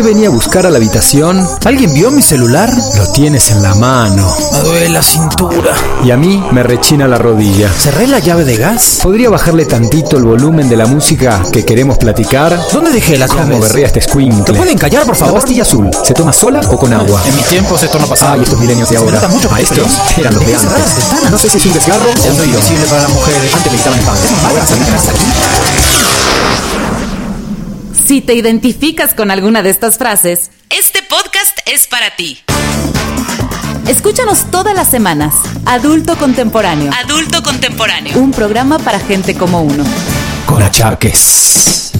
qué venía a buscar a la habitación? ¿Alguien vio mi celular? Lo tienes en la mano. Me duele la cintura. Y a mí me rechina la rodilla. ¿Cerré la llave de gas? ¿Podría bajarle tantito el volumen de la música que queremos platicar? ¿Dónde dejé la ¿Cómo llave? berrea este ¿Te squinkle? pueden callar, por La favor? pastilla azul, ¿se toma sola o con agua? En mis tiempos esto no pasaba. Ay, estos milenios de ahora. mucho Maestros, frío. eran los de las antes. No sé si es un desgarro o un para las mujeres. Antes me quitaban el pan. Si te identificas con alguna de estas frases, este podcast es para ti. Escúchanos todas las semanas. Adulto Contemporáneo. Adulto Contemporáneo. Un programa para gente como uno. Con achaques.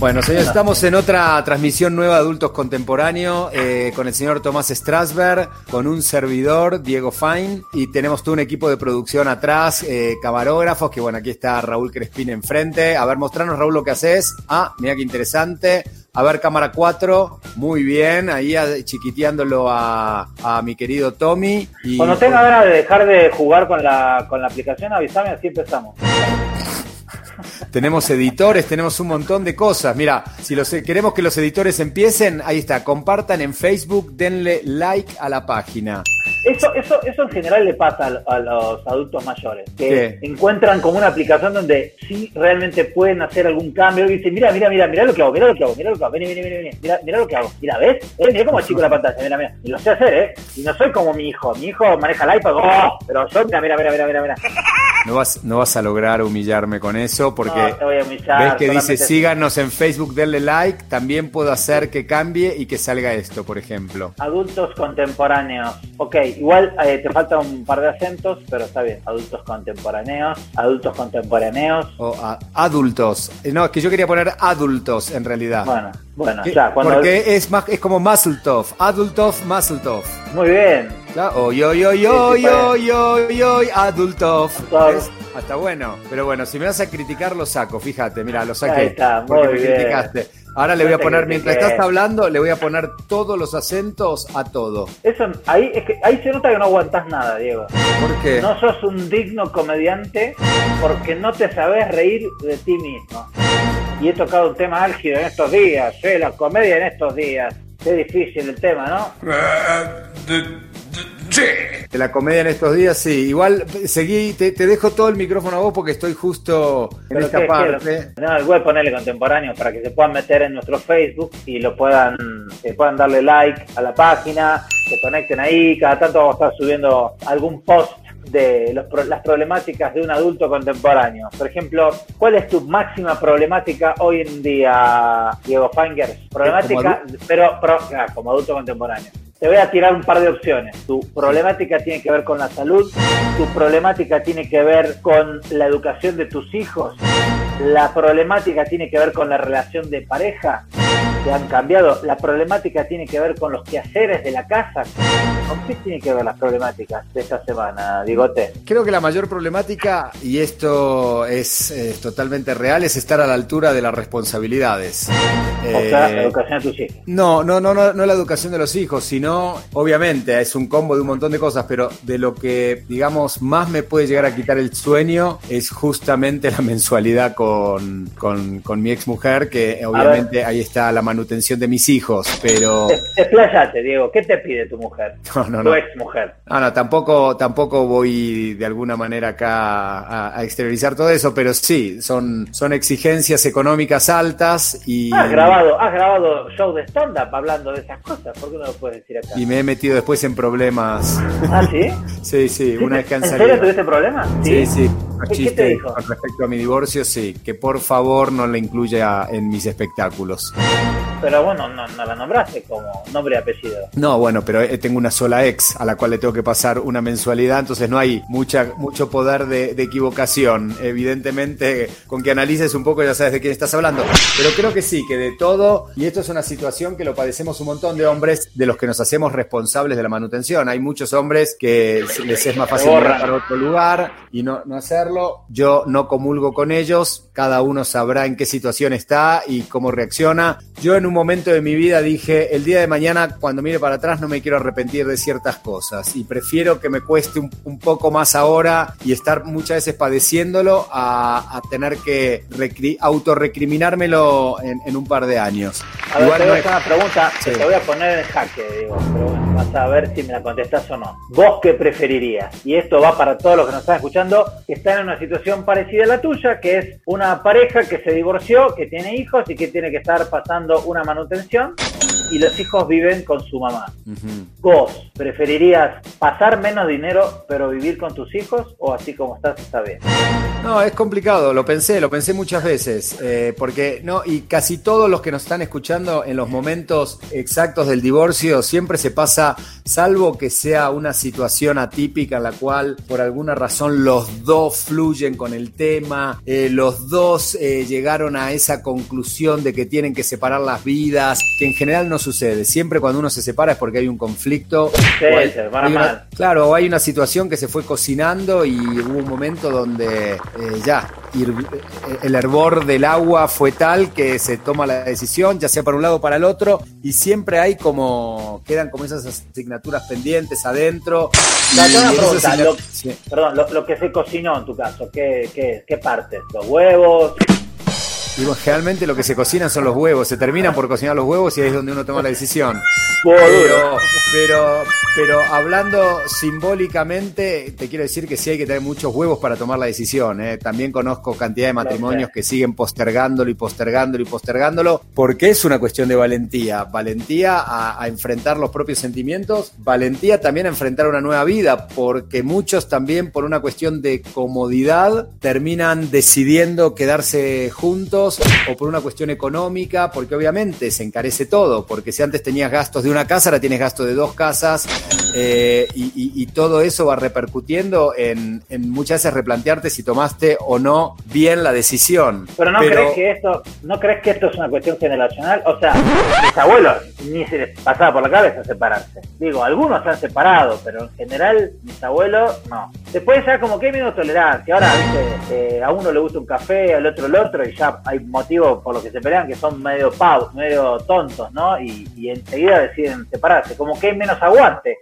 Bueno, señores, estamos en otra transmisión nueva de Adultos Contemporáneo eh, con el señor Tomás Strasberg, con un servidor, Diego Fine, y tenemos todo un equipo de producción atrás, eh, camarógrafos, que bueno, aquí está Raúl Crespín enfrente. A ver, mostrarnos, Raúl, lo que haces. Ah, mira qué interesante. A ver, cámara 4, muy bien, ahí a- chiquiteándolo a, a mi querido Tommy. Y, Cuando tenga ganas de dejar de jugar con la, con la aplicación, avísame, así empezamos. Tenemos editores, tenemos un montón de cosas. Mira, si los, queremos que los editores empiecen, ahí está, compartan en Facebook, denle like a la página. Eso, eso, eso en general le pasa a, a los adultos mayores, que ¿Qué? encuentran como una aplicación donde sí realmente pueden hacer algún cambio y dicen, mira, mira, mira, mira lo que hago, mira lo que hago, mira lo que hago, vení, vení, vení, vení, mira, mira lo que hago, mira, ¿ves? Eh, mira cómo chico la pantalla, mira, mira, y lo sé hacer, ¿eh? Y no soy como mi hijo, mi hijo maneja el iPad, ¡oh! pero yo, mira, mira, mira, mira, mira, mira. No vas, no vas a lograr humillarme con eso porque No, te voy a humillar, ves que dice síganos en Facebook, denle like, también puedo hacer que cambie y que salga esto, por ejemplo. Adultos contemporáneos. Ok, igual eh, te falta un par de acentos, pero está bien. Adultos contemporáneos, adultos contemporáneos. O a- adultos. Eh, No, es que yo quería poner adultos en realidad. Bueno, bueno, Que- ya, cuando... Porque es más es como Muzzletoff, Adultoff, Muzzletoff. Muy bien. Oy, oy, oy, oy, oy, oy, oy. Ah, Está bueno. Pero bueno, si me vas a criticar, lo saco. Fíjate, mira, lo saqué. Ahí está, porque muy me bien. criticaste. Ahora le voy a poner, mientras estás hablando, le voy a poner todos los acentos a todo. Eso, ahí, es que, ahí se nota que no aguantás nada, Diego. ¿Por qué? No sos un digno comediante porque no te sabes reír de ti mismo. Y he tocado un tema álgido en estos días, ¿eh? la comedia en estos días. Qué difícil el tema, ¿no? De la comedia en estos días, sí. Igual seguí, te, te dejo todo el micrófono a vos porque estoy justo en Pero esta qué- qué- parte. no, igual ponerle contemporáneo para que se puedan meter en nuestro Facebook y lo puedan, que puedan darle like a la página, se conecten ahí, cada tanto vamos a estar subiendo algún post de los pro- las problemáticas de un adulto contemporáneo. Por ejemplo, ¿cuál es tu máxima problemática hoy en día, Diego Fangers? Problemática, pero, pero ah, como adulto contemporáneo. Te voy a tirar un par de opciones. Tu problemática tiene que ver con la salud, tu problemática tiene que ver con la educación de tus hijos, la problemática tiene que ver con la relación de pareja, que han cambiado, la problemática tiene que ver con los quehaceres de la casa. ¿Con qué tiene que ver las problemáticas de esta semana, Digote? Creo que la mayor problemática, y esto es, eh, totalmente real, es estar a la altura de las responsabilidades. O sea, la Eh, educación de tus hijos. No, no, no, no, no la educación de los hijos, sino, obviamente, es un combo de un montón de cosas, pero de lo que, digamos, más me puede llegar a quitar el sueño es justamente la mensualidad con, con, con mi ex mujer, que obviamente ahí está la manutención de mis hijos, pero... Es- Expláyate, Diego. ¿Qué te pide tu mujer? No, no, tu no. ex mujer. No, no, tampoco, tampoco voy de alguna manera acá a, a exteriorizar todo eso, pero sí, son, son exigencias económicas altas y, Has grabado, has grabado show de stand-up hablando de esas cosas. ¿Por qué no lo puedes decir acá? y me he metido después en problemas. ¿Ah, sí? Sí, sí, una vez que han ¿En serio tuviste problemas? Sí, sí. ¿Qué- Los qué te dijo? con respecto a mi divorcio, sí. Que por favor no la incluya en mis espectáculos. Pero bueno, no, la nombraste como nombre y apellido. No, bueno, pero eh, tengo una sola ex a la cual le tengo que pasar una mensualidad, entonces no hay mucha, mucho poder de, equivocación. Evidentemente, con que analices un poco ya sabes de quién estás hablando. Pero creo que sí, que de todo, y esto es una situación que lo padecemos un montón de hombres de los que nos hacemos responsables de la manutención. Hay muchos hombres que les es más fácil mirar para otro lugar y no, no hacerlo. Yo no comulgo con ellos, cada uno sabrá en qué situación está y cómo reacciona. Yo en un momento de mi vida dije, el día de mañana cuando mire para atrás no me quiero arrepentir de ciertas cosas y prefiero que me cueste un, un poco más ahora y estar muchas veces padeciéndolo a, a tener que recri- autorrecriminármelo en, en un par de años. A ver, Igual te no voy a es- hacer una pregunta Sí. que te voy a poner en jaque, digo, pero bueno, vas a ver si me la contestás o no. ¿Vos qué preferirías? Y esto va para todos los que nos están escuchando, que están en una situación parecida a la tuya, que es una pareja que se divorció, que tiene hijos y que tiene que estar pasando una manutención y los hijos viven con su mamá. Ujú. ¿Vos preferirías pasar menos dinero pero vivir con tus hijos o así como estás está bien? No, es complicado, lo pensé, lo pensé muchas veces, eh, porque no, y casi todos los que nos están escuchando en los momentos exactos del divorcio siempre se pasa, salvo que sea una situación atípica en la cual por alguna razón los dos fluyen con el tema, eh, los dos eh, llegaron a esa conclusión de que tienen que separar las vidas, que en general no sucede, siempre cuando uno se separa es porque hay un conflicto. Sí, o hay- se una- mal. Claro, hay una situación que se fue cocinando y hubo un momento donde eh, ya eh, el hervor del agua fue tal que se toma la decisión, ya sea para un lado o para el otro, y siempre hay como, quedan como esas asignaturas pendientes adentro. Una pregunta, lo- sí. Perdón, lo, lo que se cocinó en tu caso, ¿qué, qué, qué partes? ¿Los huevos? Y bueno, generalmente lo que se cocinan son los huevos, se terminan por cocinar los huevos y ahí es donde uno toma la decisión. Pero, pero hablando simbólicamente, te quiero decir que sí hay que tener muchos huevos para tomar la decisión. ¿eh? También conozco cantidad de matrimonios que siguen postergándolo y postergándolo y postergándolo, porque es una cuestión de valentía. Valentía a, a enfrentar los propios sentimientos, valentía también a enfrentar una nueva vida, porque muchos también por una cuestión de comodidad terminan decidiendo quedarse juntos o por una cuestión económica, porque obviamente se encarece todo, porque si antes tenías gastos de una casa, ahora tienes gasto de dos casas, eh, y, y- y todo eso va repercutiendo en, en muchas veces replantearte si tomaste o no bien la decisión. Pero no crees que esto, no crees que esto es una cuestión generacional, o sea, mis abuelos ni se les pasaba por la cabeza separarse. Digo, algunos se han separado, pero en general mis abuelos no. Después ya como que hay menos tolerancia. Ahora, viste, eh, a uno le gusta un café, al otro el otro, y ya hay motivos por los que se pelean que son medio pau, medio tontos, ¿no? Y, y enseguida deciden separarse. Como que hay menos aguante.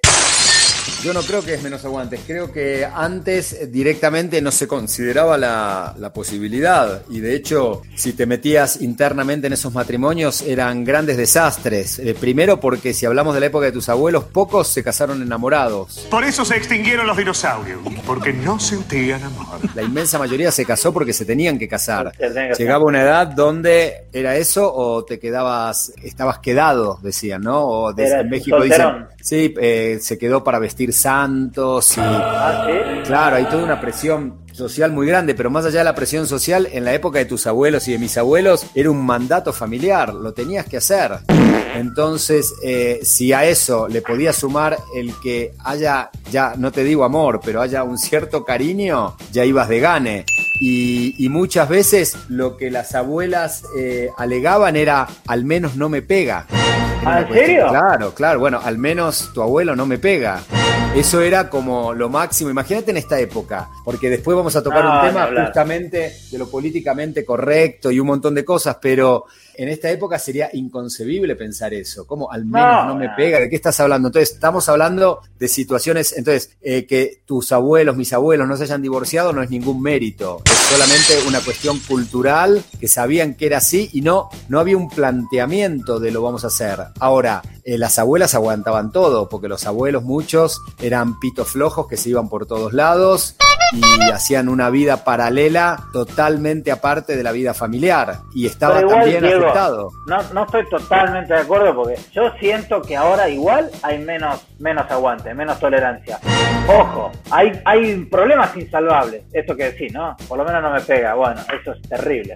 Yo no creo que es menos aguantes, creo que antes directamente no se consideraba la, la posibilidad y de hecho si te metías internamente en esos matrimonios eran grandes desastres. Eh, primero porque si hablamos de la época de tus abuelos, pocos se casaron enamorados. Por eso se extinguieron los dinosaurios, porque no sentían amor. La inmensa mayoría se casó porque se tenían que casar. Llegaba una edad donde era eso o te quedabas, estabas quedado, decían, ¿no? O de- en México dicen, sí, eh, se quedó para vestir santos y... Ah, ¿sí? Claro, hay toda una presión social muy grande, pero más allá de la presión social, en la época de tus abuelos y de mis abuelos, era un mandato familiar, lo tenías que hacer. Entonces, eh, si a eso le podías sumar el que haya, ya no te digo amor, pero haya un cierto cariño, ya ibas de gane. Y, y muchas veces lo que las abuelas eh, alegaban era, al menos no me pega. ¿Ah, en serio? Claro, claro, bueno, al menos tu abuelo no me pega. Eso era como lo máximo. Imagínate en esta época, porque después vamos a tocar No, un tema justamente de lo políticamente correcto y un montón de cosas, pero en esta época sería inconcebible pensar eso. ¿Cómo al menos no, No, me pega? ¿De qué estás hablando? Entonces, estamos hablando de situaciones, entonces, eh, que tus abuelos, mis abuelos no se hayan divorciado no es ningún mérito. Es solamente una cuestión cultural que sabían que era así y no, no había un planteamiento de lo vamos a hacer. Ahora, eh, las abuelas aguantaban todo, porque los abuelos muchos eran pitos flojos que se iban por todos lados y hacían una vida paralela totalmente aparte de la vida familiar y estaba igual, también Diego, afectado. No, no estoy totalmente de acuerdo porque yo siento que ahora igual hay menos, menos aguante, menos tolerancia. Ojo, hay, hay problemas insalvables, esto que decís, ¿no? Por lo menos no me pega, bueno, eso es terrible.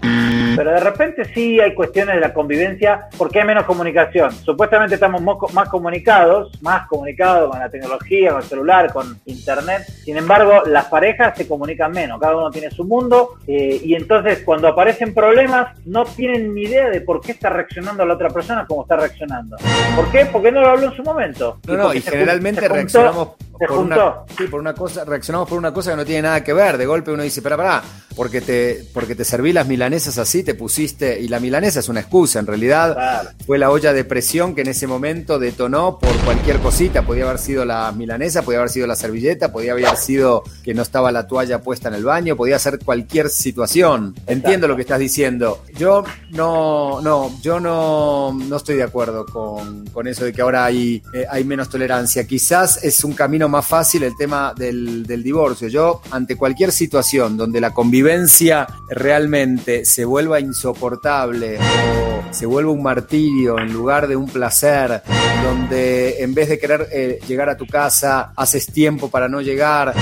Pero de repente sí hay cuestiones de la convivencia porque hay menos comunicación. Supuestamente estamos mo- más comunicados, más comunicados con la tecnología, con el celular, con internet. Sin embargo, las parejas se comunican menos, cada uno tiene su mundo eh, y entonces cuando aparecen problemas no tienen ni idea de por qué está reaccionando la otra persona como está reaccionando. ¿Por qué? Porque no lo habló en su momento. No, no, y generalmente se juntó- reaccionamos por una, sí, por una cosa, reaccionamos por una cosa que no tiene nada que ver. De golpe uno dice, pará, pará, porque te, porque te serví las milanesas así, te pusiste, y la milanesa es una excusa, en realidad Claro. fue la olla de presión que en ese momento detonó por cualquier cosita. Podía haber sido la milanesa, podía haber sido la servilleta, podía haber sido que no estaba la toalla puesta en el baño, podía ser cualquier situación. Entiendo lo que estás diciendo. Yo no, no, yo no, no estoy de acuerdo con, con eso de que ahora hay, eh, hay menos tolerancia. Quizás es un camino más fácil el tema del, del divorcio. Yo, ante cualquier situación donde la convivencia realmente se vuelva insoportable o se vuelva un martirio en lugar de un placer, donde en vez de querer eh, llegar a tu casa, haces tiempo para no llegar.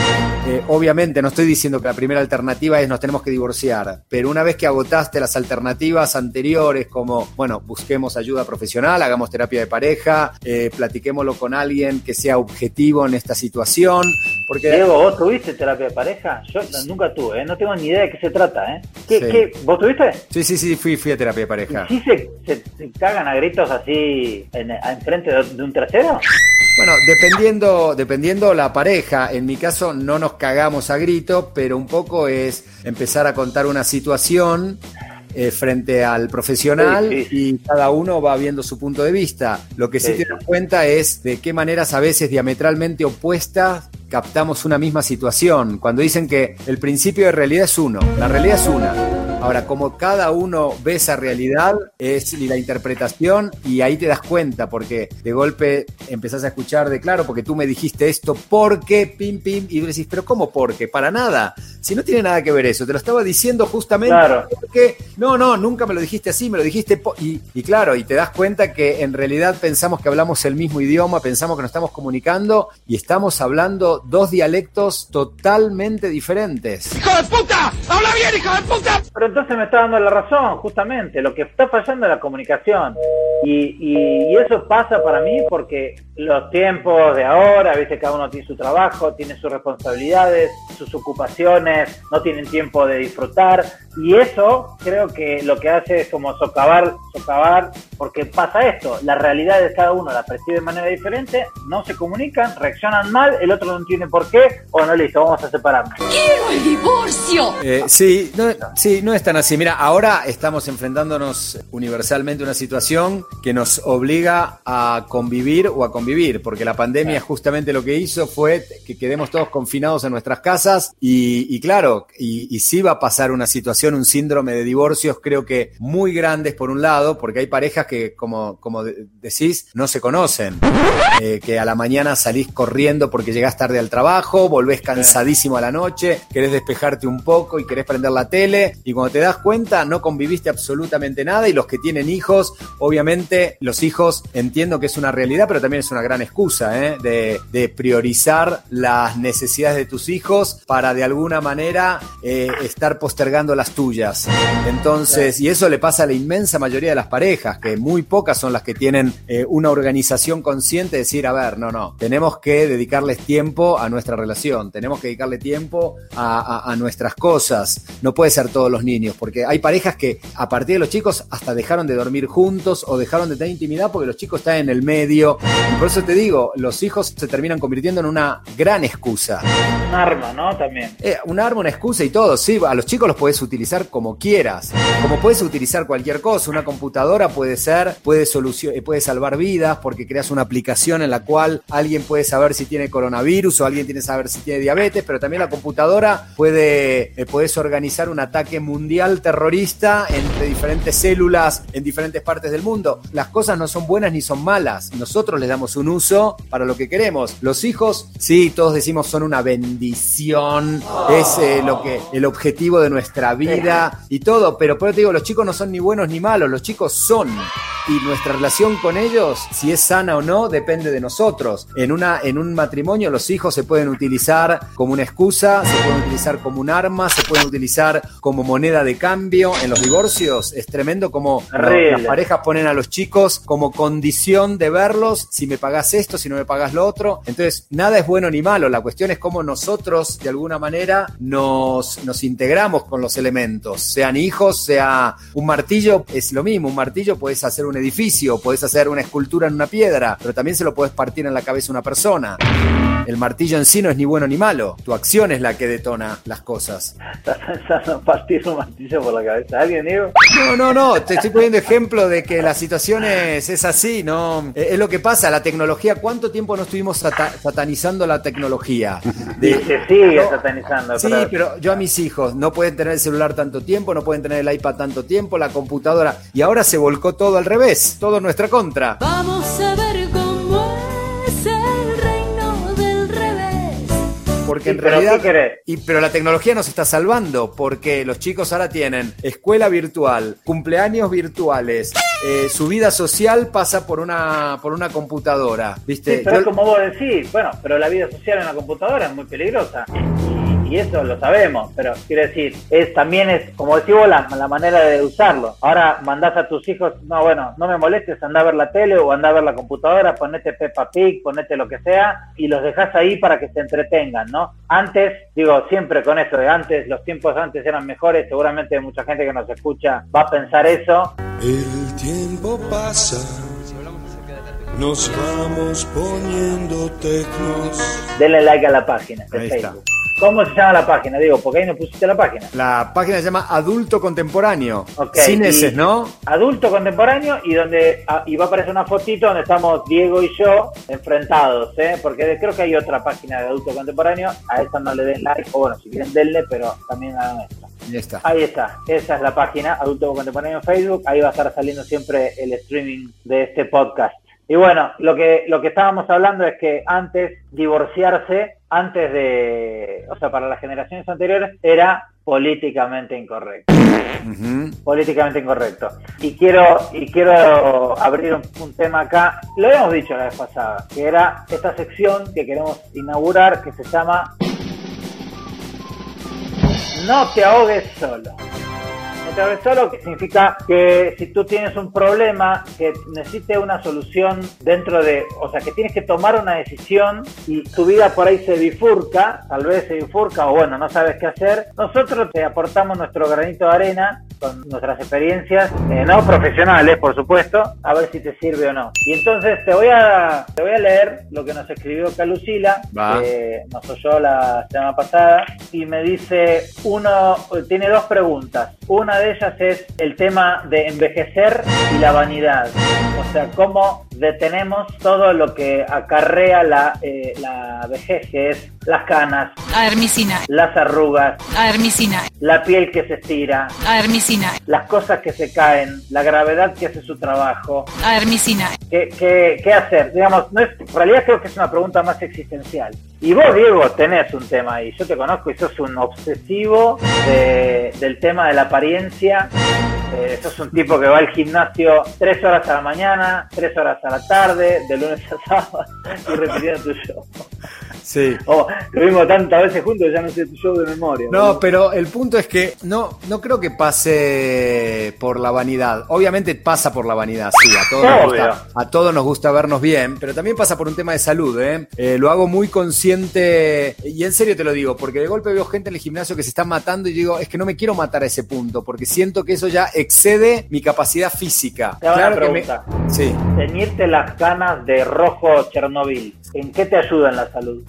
Eh, obviamente, no estoy diciendo que la primera alternativa es nos tenemos que divorciar, pero una vez que agotaste las alternativas anteriores, como, bueno, busquemos ayuda profesional, hagamos terapia de pareja, eh, platiquémoslo con alguien que sea objetivo en esta situación, porque... Diego, ¿vos tuviste terapia de pareja? Yo nunca tuve, ¿eh? no tengo ni idea de qué se trata. ¿eh? ¿Qué, Sí. qué? ¿Vos tuviste? Sí, sí, sí, fui, fui a terapia de pareja. ¿Sí se, se- se cagan a gritos así en, enfrente de, de un tercero? Bueno, dependiendo, dependiendo la pareja, en mi caso no nos cagamos a grito, pero un poco es empezar a contar una situación eh, frente al profesional Sí, sí. y cada uno va viendo su punto de vista. Lo que sí, Sí. te das cuenta es de qué maneras a veces diametralmente opuestas captamos una misma situación. Cuando dicen que el principio de realidad es uno, la realidad es una. Ahora, como cada uno ve esa realidad, es la interpretación y ahí te das cuenta, porque de golpe empezás a escuchar de claro, porque tú me dijiste esto, porque, pim, pim, y tú decís, pero ¿cómo porque? Para nada. Si no tiene nada que ver eso, te lo estaba diciendo justamente Claro. porque, no, no, nunca me lo dijiste así, me lo dijiste, po- y, y claro, y te das cuenta que en realidad pensamos que hablamos el mismo idioma, pensamos que nos estamos comunicando y estamos hablando dos dialectos totalmente diferentes. Pero entonces me está dando la razón, justamente. Lo que está fallando es la comunicación. Y, y- y eso pasa para mí porque los tiempos de ahora, viste, cada uno tiene su trabajo, tiene sus responsabilidades, sus ocupaciones, no tienen tiempo de disfrutar. Y eso creo que lo que hace es como socavar, socavar, porque pasa esto, la realidad de cada uno la percibe de manera diferente, no se comunican, reaccionan mal, el otro no entiende por qué, o no, listo, vamos a separarnos. ¡Quiero el divorcio! Eh, sí, no, sí, no es tan así. Mira, ahora estamos enfrentándonos universalmente a una situación que nos obliga a convivir o a convivir, porque la pandemia justamente lo que hizo fue que quedemos todos confinados en nuestras casas y, y claro, y, y sí va a pasar una situación, un síndrome de divorcios, creo que muy grandes por un lado, porque hay parejas que, como, como de- decís, no se conocen, Eh, que a la mañana salís corriendo porque llegás tarde al trabajo, volvés cansadísimo a la noche, querés despejarte un poco y querés prender la tele y cuando te das cuenta no conviviste absolutamente nada y los que tienen hijos, obviamente los hijos entiendo que es una realidad, pero también es una gran excusa ¿eh? de, priorizar las necesidades de tus hijos para de alguna manera eh, estar postergando las tuyas. Entonces, y eso le pasa a la inmensa mayoría de las parejas, que muy pocas son las que tienen eh, una organización consciente de decir, a ver, no, no, tenemos que dedicarles tiempo a nuestra relación, tenemos que dedicarle tiempo a- a nuestras cosas. No puede ser todos los niños, porque hay parejas que a partir de los chicos hasta dejaron de dormir juntos o dejaron de tener intimidad porque los chicos están en el medio. Y por eso te digo, los hijos se terminan convirtiendo en una gran excusa. Un arma, ¿no? También. Eh, un arma, una excusa y todo, sí, a los chicos los puedes utilizar como quieras, como puedes utilizar cualquier cosa, una computadora puede ser, puede, eh, puede salvar vidas porque creas una aplicación en la cual alguien puede saber si tiene coronavirus o alguien tiene que saber si tiene diabetes, pero también la computadora puede, eh, puedes organizar un ataque mundial terrorista entre diferentes células en diferentes partes del mundo. Las cosas no son buenas ni son malas, nosotros les damos un uso para lo que queremos. Los hijos, sí, todos decimos son una bendición, es eh, lo que el objetivo de nuestra vida y todo, pero por eso te digo, los chicos no son ni buenos ni malos, los chicos son y nuestra relación con ellos, si es sana o no, depende de nosotros. En una en un matrimonio los hijos se pueden utilizar como una excusa, se pueden utilizar como un arma, se pueden utilizar como moneda de cambio. En los divorcios es tremendo como las parejas ponen a los chicos como condición de verlos, si me pagás esto, si no me pagás lo otro. Entonces, nada es bueno ni malo, la cuestión es cómo nosotros de alguna manera nos, nos integramos con los elementos, sean hijos, sea un martillo, es lo mismo, un martillo puedes hacer un edificio, puedes hacer una escultura en una piedra, pero también se lo puedes partir en la cabeza a una persona. El martillo en sí no es ni bueno ni malo. Tu acción es la que detona las cosas. ¿Estás pensando en partir un martillo por la cabeza? ¿Alguien, Diego? No, no, no. Te estoy poniendo ejemplo de que la situación es, es así, ¿no? Eh, Es lo que pasa. La tecnología, ¿cuánto tiempo no estuvimos sata- satanizando la tecnología? Y De- se sigue No, satanizando. Sí, pero yo a mis hijos no pueden tener el celular tanto tiempo, no pueden tener el iPad tanto tiempo, la computadora. Y ahora se volcó todo al revés, todo en nuestra contra. Vamos a ver Porque Sí, en pero realidad. ¿qué? Y, pero la tecnología nos está salvando, porque los chicos ahora tienen escuela virtual, cumpleaños virtuales, eh, su vida social pasa por una, por una computadora. ¿Viste? Sí, pero Yo- como vos decís, bueno, pero la vida social en la computadora es muy peligrosa. Y, eso lo sabemos, pero quiero decir, es también es, como decís vos, la, la manera de usarlo. Ahora mandás a tus hijos, no, bueno, no me molestes, anda a ver la tele o anda a ver la computadora, ponete Peppa Pig, ponete lo que sea, y los dejás ahí para que se entretengan, ¿no? Antes, digo, siempre con esto de antes, los tiempos antes eran mejores, seguramente mucha gente que nos escucha va a pensar eso, El tiempo pasa, nos vamos poniendo tecnos. denle like a la página de Ahí está. ¿Cómo se llama la página? Digo, porque ahí no pusiste la página. La página se llama Adulto Contemporáneo. Ok, Sin S, ¿no? Adulto contemporáneo y donde ah, y va a aparecer una fotito donde estamos Diego y yo enfrentados, ¿eh? porque creo que hay otra página de adulto contemporáneo, a esa no le den like, o bueno, si quieren denle, pero también a nuestra. Ahí está. Ahí está, esa es la página, Adulto Contemporáneo en Facebook, ahí va a estar saliendo siempre el streaming de este podcast. Y bueno, lo que, lo que estábamos hablando es que antes divorciarse, antes de, o sea, para las generaciones anteriores, era políticamente incorrecto políticamente incorrecto. Y quiero, y quiero abrir un, un tema acá, lo habíamos dicho la vez pasada, que era esta sección que queremos inaugurar que se llama No te ahogues solo. Solo, que significa que si tú tienes un problema que necesite una solución dentro de, o sea, que tienes que tomar una decisión y tu vida por ahí se bifurca, tal vez se bifurca o bueno, no sabes qué hacer, nosotros te aportamos nuestro granito de arena con nuestras experiencias, eh, no profesionales, por supuesto, a ver si te sirve o no. Y entonces te voy a, te voy a leer lo que nos escribió Calucila, Va. que nos oyó la semana pasada, y me dice, uno, tiene dos preguntas. Una de ellas es el tema de envejecer y la vanidad. O sea, cómo detenemos todo lo que acarrea la, eh, la vejez, que es las canas, Aermicina, las arrugas, aermicina, la piel que se estira, aermicina, las cosas que se caen, la gravedad que hace su trabajo. aermicina. ¿Qué, qué, qué hacer? Digamos, no es, en realidad creo que es una pregunta más existencial. Y vos, Diego, tenés un tema ahí. Yo te conozco y sos un obsesivo de- del tema de la apariencia. Eh, sos un tipo que va al gimnasio tres horas a la mañana, tres horas a la tarde, de lunes a sábado, y repitiendo tu show. Sí. Oh, lo vimos tantas veces juntos, ya no sé tu show de memoria. No, pero el punto es que no, no creo que pase por la vanidad. Obviamente pasa por la vanidad, sí, a todos, nos gusta, a todos nos gusta vernos bien, pero también pasa por un tema de salud, ¿eh? Eh, lo hago muy consciente, y en serio te lo digo, porque de golpe veo gente en el gimnasio que se está matando y digo, es que no me quiero matar a ese punto, porque siento que eso ya excede mi capacidad física. Te una que me- pregunta. Sí. Teñirte las canas de rojo Chernobyl, ¿en qué te ayuda en la salud?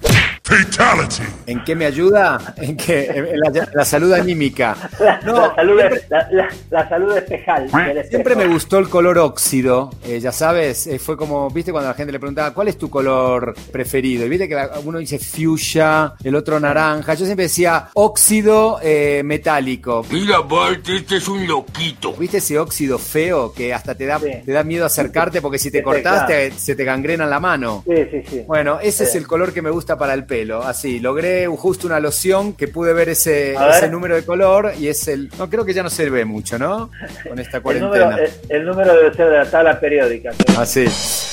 Fatality. ¿En qué me ayuda? En que en la, la salud anímica. La, No, la salud, es- la, la- la salud espejal. Siempre me gustó el color óxido, eh, ya sabes, eh, fue como, viste cuando la gente le preguntaba, ¿cuál es tu color preferido? Y viste que la- uno dice fuchsia, el otro naranja, yo siempre decía óxido eh, metálico. Mira, Bart, este es un loquito. ¿Viste ese óxido feo que hasta te da, Sí. te da miedo acercarte porque si te Sí, cortás claro. te- se te gangrena la mano? Sí, sí, sí. Bueno, ese es el color que me gusta para el pelo. Así, logré justo una loción que pude ver ese, A ver. ese número de color y es el. No, creo que ya no se ve mucho, ¿no? Con esta el, cuarentena. número, el, el número debe ser de la tabla periódica. Así.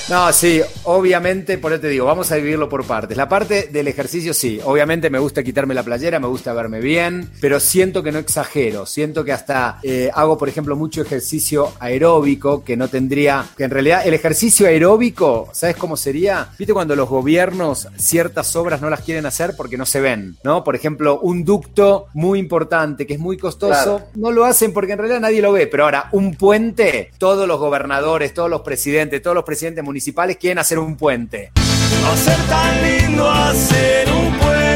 No, sí, obviamente, por eso te digo, vamos a dividirlo por partes. La parte del ejercicio, sí, obviamente me gusta quitarme la playera, me gusta verme bien, pero siento que no exagero. Siento que hasta eh, hago, por ejemplo, mucho ejercicio aeróbico que no tendría. Que en realidad, el ejercicio aeróbico, ¿sabes cómo sería? ¿Viste cuando los gobiernos ciertas obras no las quieren hacer porque no se ven? ¿No? Por ejemplo, un ducto muy importante que es muy costoso, Claro. no lo hacen porque en realidad nadie lo ve. Pero ahora, un puente, todos los gobernadores, todos los presidentes, todos los presidentes municipales quieren hacer un puente. Va a ser tan lindo hacer un puente.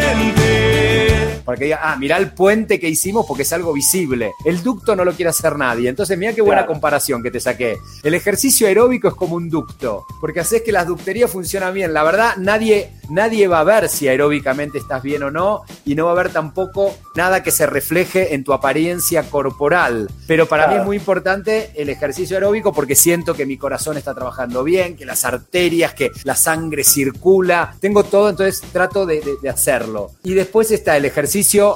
Para que diga, ah, mirá el puente que hicimos porque es algo visible. El ducto no lo quiere hacer nadie. Entonces, mira qué buena Claro. comparación que te saqué. El ejercicio aeróbico es como un ducto, porque haces que las ducterías funcionan bien. La verdad, nadie, nadie va a ver si aeróbicamente estás bien o no, y no va a haber tampoco nada que se refleje en tu apariencia corporal. Pero para mí es muy importante el ejercicio aeróbico porque siento que mi corazón está trabajando bien, que las arterias, que la sangre circula. Tengo todo, entonces trato de, de- de hacerlo. Y después está el ejercicio,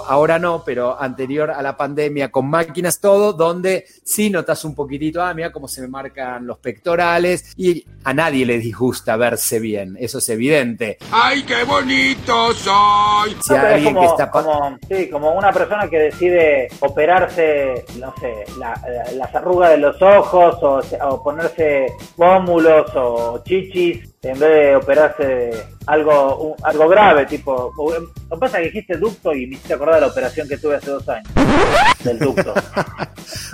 ahora no, pero anterior a la pandemia, con máquinas todo, donde sí notas un poquitito, ah, mira cómo se me marcan los pectorales. Y a nadie le disgusta verse bien, eso es evidente. ¡Ay, qué bonito soy! Si No, pero es alguien como, que está... pa- como- sí, como una persona que decide operarse, no sé, la- la- las arrugas de los ojos o, o ponerse pómulos o chichis en vez de operarse algo un- algo grave, tipo... Lo que pasa es que dijiste ducto y me hiciste acordar de la operación que tuve hace dos años. Del ducto.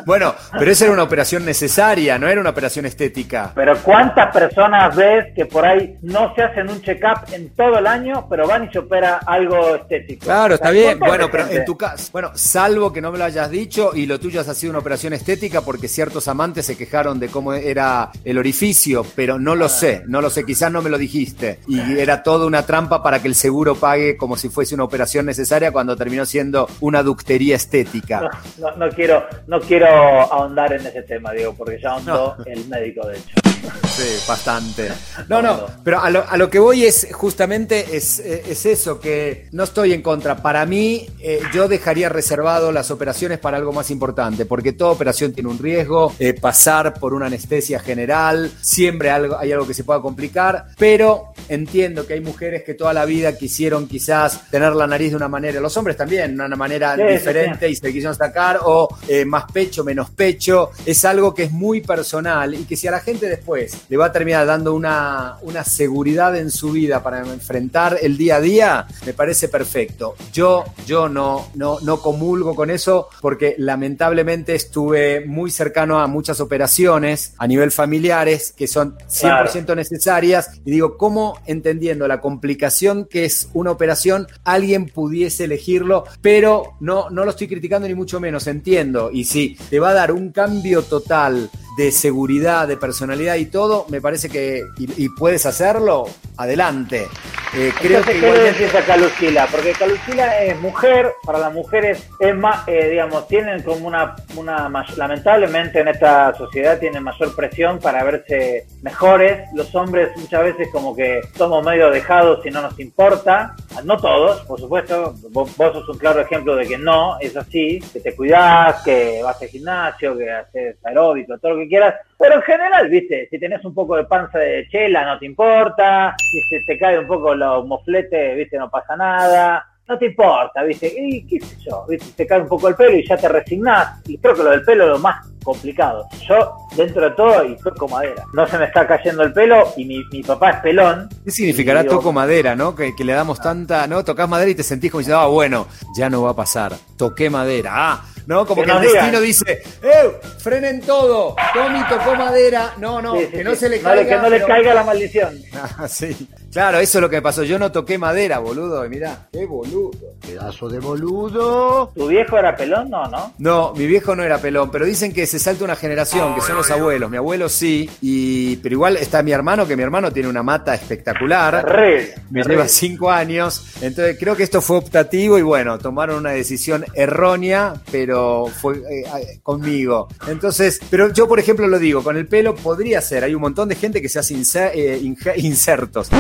Bueno, pero esa era una operación necesaria, no era una operación estética. Pero ¿cuántas personas ves que por ahí no se hacen un check-up en todo el año, pero van y se opera algo estético? Claro, está bien. Bueno, pero en tu caso, bueno, salvo que no me lo hayas dicho y lo tuyo ha sido una operación estética porque ciertos amantes se quejaron de cómo era el orificio, pero no Ah. lo sé, no lo sé, quizás no me lo dijiste. Y era toda una trampa para que el seguro pague como si fuese una operación necesaria cuando terminó siendo una ductería estética. No, no, no quiero, no quiero ahondar en ese tema, Diego, porque ya ahondó el médico, de hecho. Sí, bastante. No, no, pero a lo, a lo que voy es justamente es, eh, es eso, que no estoy en contra. Para mí, eh, yo dejaría reservado las operaciones para algo más importante, porque toda operación tiene un riesgo, eh, pasar por una anestesia general, siempre algo, hay algo que se pueda complicar, pero entiendo que hay mujeres que toda la vida quisieron quizás tener la nariz de una manera, los hombres también, de una manera Sí, sí, diferente y se quisieron sacar, o eh, más pecho, menos pecho, es algo que es muy personal y que si a la gente después le va a terminar dando una, una seguridad en su vida para enfrentar el día a día, me parece perfecto. Yo, yo no, no, no comulgo con eso porque lamentablemente estuve muy cercano a muchas operaciones a nivel familiares que son 100% necesarias y digo, ¿cómo entendiendo la complicación que es una operación alguien pudiese elegirlo? Pero no, no lo estoy criticando ni mucho menos, entiendo. Y si te va a dar un cambio total de seguridad, de personalidad y todo, me parece que y, y puedes hacerlo, adelante. Eh, creo Entonces, que ¿qué le decís a Calucila? Porque Calucila es mujer, para las mujeres es más, eh, digamos, tienen como una, una, lamentablemente en esta sociedad tienen mayor presión para verse mejores. Los hombres muchas veces como que somos medio dejados y no nos importa. No todos, por supuesto. Vos, vos sos un claro ejemplo de que no, es así, que te cuidás, que vas al gimnasio, que haces aeróbico, todo lo que quieras. Pero en general, viste, si tenés un poco de panza de chela, no te importa. Si se te cae un poco los mofletes, viste, no pasa nada. No te importa, viste. Y qué sé yo, viste, te cae un poco el pelo y ya te resignás. Y creo que lo del pelo es lo más complicado. Yo, dentro de todo, y toco madera. No se me está cayendo el pelo y mi, mi papá es pelón. ¿Qué significará digo, toco madera, no? Que, que le damos tanta, ¿no? Tocas madera y te sentís como diciendo, ah, bueno, ya no va a pasar. Toqué madera. Ah, ¿no? Como Que que, el digan. destino dice, ¡eh! ¡Frenen todo! Tommy tocó madera. No, no, Sí, sí, que no se le No caiga. que no le caiga la maldición. Ah, sí. Claro, eso es lo que me pasó. Yo no toqué madera, boludo. Y mirá, qué boludo. Pedazo de boludo. ¿Tu viejo era pelón? No, ¿no? No, mi viejo no era pelón, pero dicen que se salta una generación, que son los abuelos. Mi abuelo sí, y pero igual está mi hermano, que mi hermano tiene una mata espectacular. Terrible, Me lleva cinco años. Entonces creo que esto fue optativo y bueno, tomaron una decisión errónea, pero fue eh, eh, conmigo. Entonces, pero yo por ejemplo lo digo, con el pelo podría ser. Hay un montón de gente que se hace eh, insertos.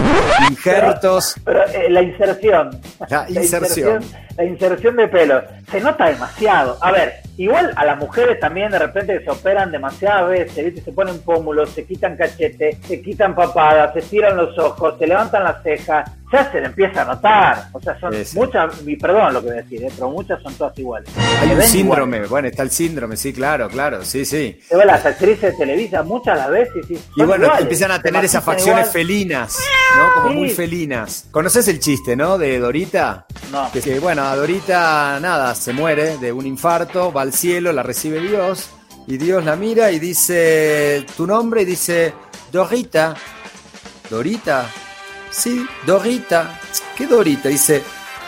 Injertos. Pero eh, la inserción. La inserción. La inserción de pelo. Se nota demasiado. A ver, igual a las mujeres también de repente se operan demasiadas veces, ¿viste? Se ponen pómulos, se quitan cachete, se quitan papadas, se tiran los ojos, se levantan las cejas. Ya se le empieza a notar. O sea, son muchas, y perdón lo que voy a decir, ¿eh? pero muchas son todas iguales. Hay un síndrome, bueno, está el síndrome, sí, claro, claro, sí, sí. Se ve las actrices de Televisa muchas las veces y, Y bueno, empiezan a tener esas facciones felinas, ¿no? Como Sí. muy felinas. ¿Conoces el chiste, no? De Dorita. No. Que, que, Dorita, nada, se muere de un infarto, va al cielo, la recibe Dios, y Dios la mira y dice tu nombre, y dice Dorita. Dorita. Sí, Dorita. ¿Qué Dorita? Dice,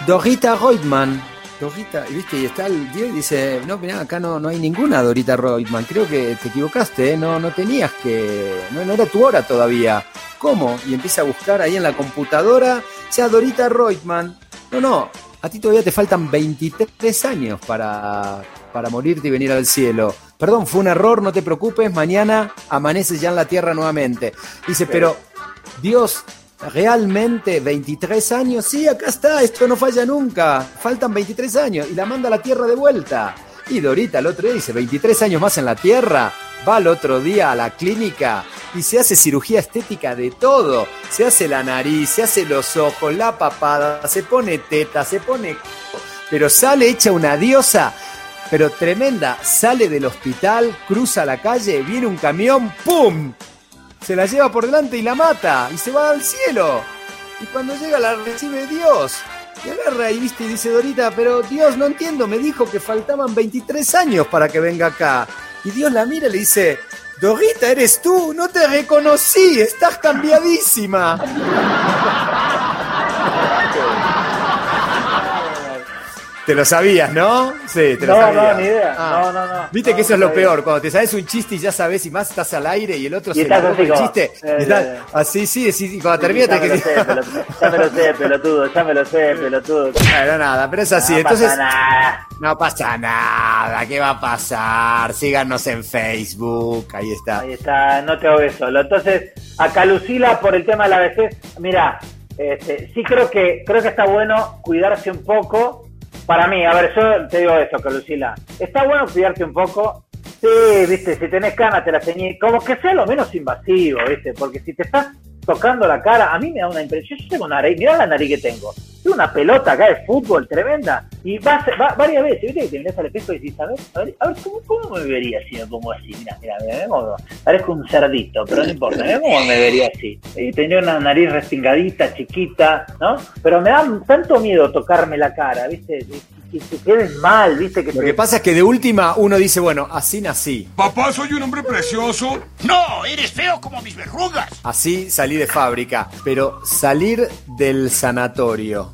Dorita Reutemann. Dorita, y viste, y está el Diego y dice, no, mirá, acá no, no hay ninguna Dorita Reutemann. Creo que te equivocaste, ¿eh? no, no tenías que, no, no era tu hora todavía. ¿Cómo? Y empieza a buscar ahí en la computadora, sea Dorita Reutemann. No, no, a ti todavía te faltan 23 años para, para morirte y venir al cielo. Perdón, fue un error, no te preocupes, mañana amaneces ya en la tierra nuevamente. Dice, pero Dios, ¿realmente 23 años? Sí, acá está, esto no falla nunca. Faltan 23 años y la manda a la tierra de vuelta. Y Dorita el otro día dice, 23 años más en la tierra, va el otro día a la clínica y se hace cirugía estética de todo. Se hace la nariz, se hace los ojos, la papada, se pone teta, se pone... Pero sale hecha una diosa, pero tremenda. Sale del hospital, cruza la calle, viene un camión, ¡pum! Se la lleva por delante y la mata y se va al cielo. Y cuando llega la recibe Dios. Y agarra y viste y dice Dorita, pero Dios, no entiendo, me dijo que faltaban 23 años para que venga acá. Y Dios la mira y le dice, Dorita, eres tú, no te reconocí, estás cambiadísima. Te lo sabías, ¿no? Sí, te lo No, sabías. no, ni idea. Ah. No, no, no. Viste No, que eso es no lo sabía. peor, cuando te sabes un chiste y ya sabes y más estás al aire y el otro Y se así el chiste. eh, y estás eh, así, sí, sí, y cuando termina te lo sé, pelotudo, ya me lo sé, pelotudo, ya me lo sé, pelotudo. Bueno, nada, pero es así. No Entonces, pasa nada. no pasa nada. ¿Qué va a pasar? Síganos en Facebook. Ahí está. Ahí está, no te ahogues solo. Entonces, acá Lucila, por el tema de la vejez, mira, este, sí creo que creo que está bueno cuidarse un poco. Para mí, a ver, yo te digo eso, Calucila. Está bueno cuidarte un poco. Sí, viste, si tenés canas te la ceñís. Como que sea lo menos invasivo, viste, porque si te estás tocando la cara, a mí me da una impresión. Yo tengo nariz, mirá la nariz que tengo. Una pelota acá de fútbol tremenda. Y vas, va, varias veces, viste, que te mirás al espejo y decís, a ver, a ver, a ver ¿cómo, cómo me vería si me pongo así? Mira, mira, mira, me pongo- parezco un cerdito, pero no importa, mira cómo me vería así. Y tenía una nariz respingadita, chiquita, ¿no? Pero me da tanto miedo tocarme la cara, viste, y que te quedes mal, viste, que Lo te- que pasa es que de última uno dice, bueno, así nací. Papá, soy un hombre precioso. No, eres feo como mis verrugas. Así salí de fábrica. Pero salir del sanatorio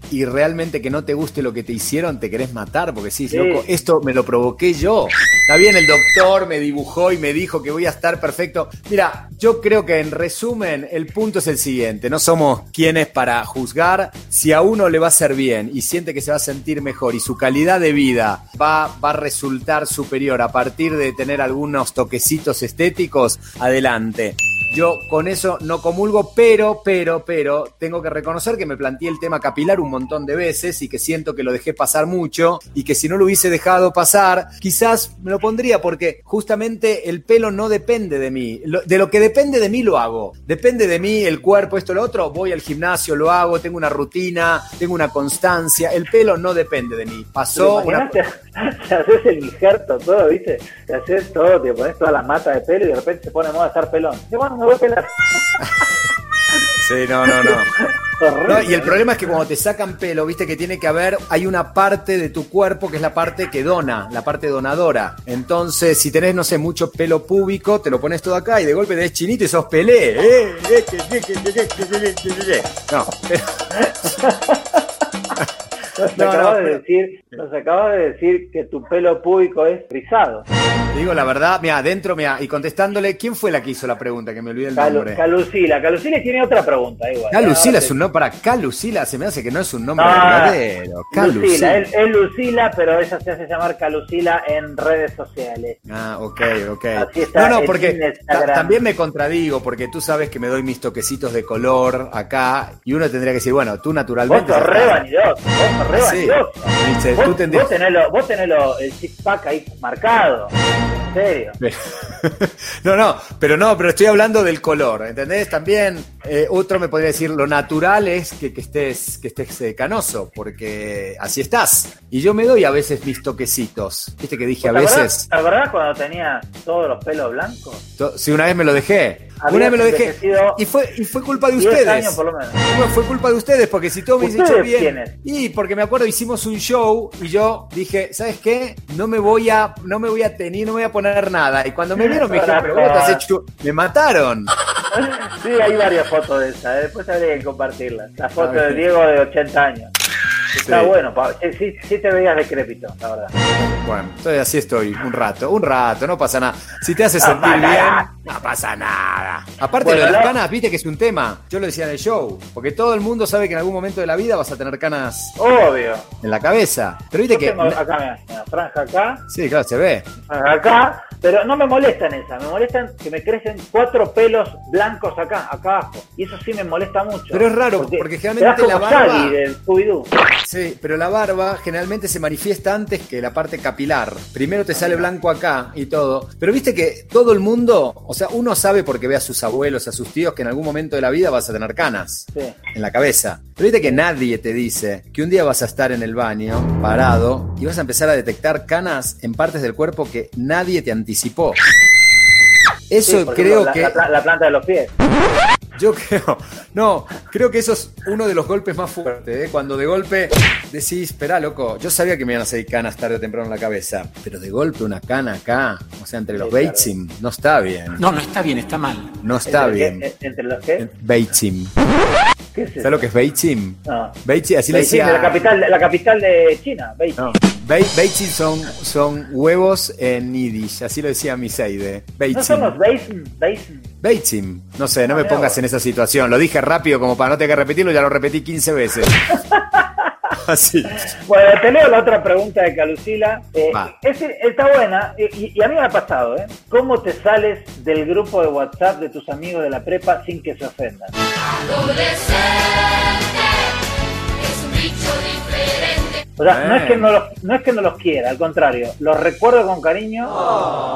y realmente que no te guste lo que te hicieron, te querés matar porque sí, Sí. loco, esto me lo provoqué yo. Está bien, el doctor me dibujó y me dijo que voy a estar perfecto. Mira, yo creo que en resumen, el punto es el siguiente: no somos quienes para juzgar. Si a uno le va a hacer bien y siente que se va a sentir mejor y su calidad de vida va, va a resultar superior a partir de tener algunos toquecitos estéticos, adelante. Yo con eso no comulgo, pero, pero, pero, tengo que reconocer que me planteé el tema capilar un montón de veces y que siento que lo dejé pasar mucho y que si no lo hubiese dejado pasar, quizás me lo pondría porque justamente el pelo no depende de mí. De lo que depende de mí lo hago. Depende de mí el cuerpo, esto, lo otro. Voy al gimnasio, lo hago, tengo una rutina, tengo una constancia. El pelo no depende de mí. Pasó ¿Te una... Te, te haces el injerto, todo, ¿viste? Te haces todo, te pones toda la mata de pelo y de repente se pone de moda estar pelón. Yo, bueno, me voy a pelar. Sí, no, no, no. No, y el ¿eh? problema es que cuando te sacan pelo, viste que tiene que haber, hay una parte de tu cuerpo que es la parte que dona, la parte donadora. Entonces, si tenés, no sé, mucho pelo púbico, te lo pones todo acá y de golpe tenés chinito y sos pelé. No. Nos No, no, acabas de decir, nos acabas de decir que tu pelo público es rizado. te digo la verdad, mira, adentro, mira, y contestándole, ¿quién fue la que hizo la pregunta? Que me olvidé el Calu- nombre. Calucila, Calucila tiene otra pregunta igual. Calucila es un nombre, para Calucila se me hace que no es un nombre No, verdadero. Lucila, Calucila. es, es Lucila, pero ella se hace llamar Calucila en redes sociales. Ah, ok, ok. Así está No, no, porque también me contradigo, porque tú sabes que me doy mis toquecitos de color acá, y uno tendría que decir, bueno, tú Vos naturalmente. sos re vanidoso, vos sos Sí. Dice, Vos, tú vos tenés, lo- vos tenés lo- el six pack ahí marcado. En serio. no, no, pero no, pero estoy hablando del color, ¿entendés? También eh, otro me podría decir, lo natural es que, que estés, que estés eh, canoso, porque así estás. Y yo me doy a veces mis toquecitos. Viste que dije a ¿Te acordás- veces, ¿Te acordás cuando tenía todos los pelos blancos? to- si una vez me lo dejé, una vez me lo dejé, y fue, y fue culpa de 10 ustedes. años por lo menos. Bueno, fue culpa de ustedes, porque si todo me hubiese hecho ¿Ustedes bien. quiénes? Y porque me acuerdo, hicimos un show y yo dije, ¿sabes qué? No me voy a, no me voy a tener, no me voy a poner nada. Y cuando me vieron me dijeron, pero vos te has hecho. Me mataron. Sí, hay varias fotos de esas. ¿eh? Después habría que compartirlas. La foto A ver. de Diego de 80 años. Está Sí. bueno, Pablo. Sí, sí, te veías decrépito, la verdad. Bueno, entonces así estoy, un rato, un rato, no pasa nada. Si te hace No sentir bien. No pasa nada. Aparte Bueno, lo de las la- canas, viste que es un tema. Yo lo decía en el show, porque todo el mundo sabe que en algún momento de la vida vas a tener canas Obvio. en la cabeza. Pero viste Yo que. tengo acá, mira, una franja acá, Sí, claro, se ve. acá, pero no me molestan esas, me molestan que me crecen cuatro pelos blancos acá, acá abajo. Y eso sí me molesta mucho. Pero es raro, porque generalmente la barba- del. Sí, pero la barba generalmente se manifiesta antes que la parte capilar. Primero te sale blanco acá y todo. Pero viste que todo el mundo, o sea, uno sabe porque ve a sus abuelos, a sus tíos, que en algún momento de la vida vas a tener canas Sí. en la cabeza. Pero viste que nadie te dice que un día vas a estar en el baño, parado, y vas a empezar a detectar canas en partes del cuerpo que nadie te anticipó. Eso Sí, creo ejemplo, la- que... la, pla- la planta de los pies. Yo creo, no, creo que eso es uno de los golpes más fuertes, ¿eh? cuando de golpe decís, espera, loco, yo sabía que me iban a salir canas tarde o temprano en la cabeza, pero de golpe una cana acá, o sea, entre los Sí, claro. Batesing, no está bien, No, no está bien, está mal. no está ¿Entre bien. qué? ¿Entre los qué? Batesing, ¿Qué es? ¿sabes lo que es Batesing? No. Batesing, así le Beijing, decía... de la capital, la capital de China, Beijing. No, Ba- Batesing son, son huevos en Yiddish, así lo decía mi Seide. ¿No son los. Beijing? Beijing. Batesing. No sé, no Ah, me pongas en esa situación. Lo dije rápido como para no tener que repetirlo, ya lo repetí 15 veces. Así. Bueno, te leo la otra pregunta de Calucila. Eh, es- está buena y, y a mí me ha pasado, ¿eh? ¿Cómo te sales del grupo de WhatsApp de tus amigos de la prepa sin que se ofendan? O sea, no es, que no, los, no es que no los quiera, al contrario, los recuerdo con cariño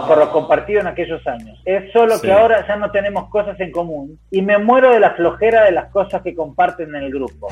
por lo compartido en aquellos años. Es solo Sí. que ahora ya no tenemos cosas en común y me muero de la flojera de las cosas que comparten en el grupo.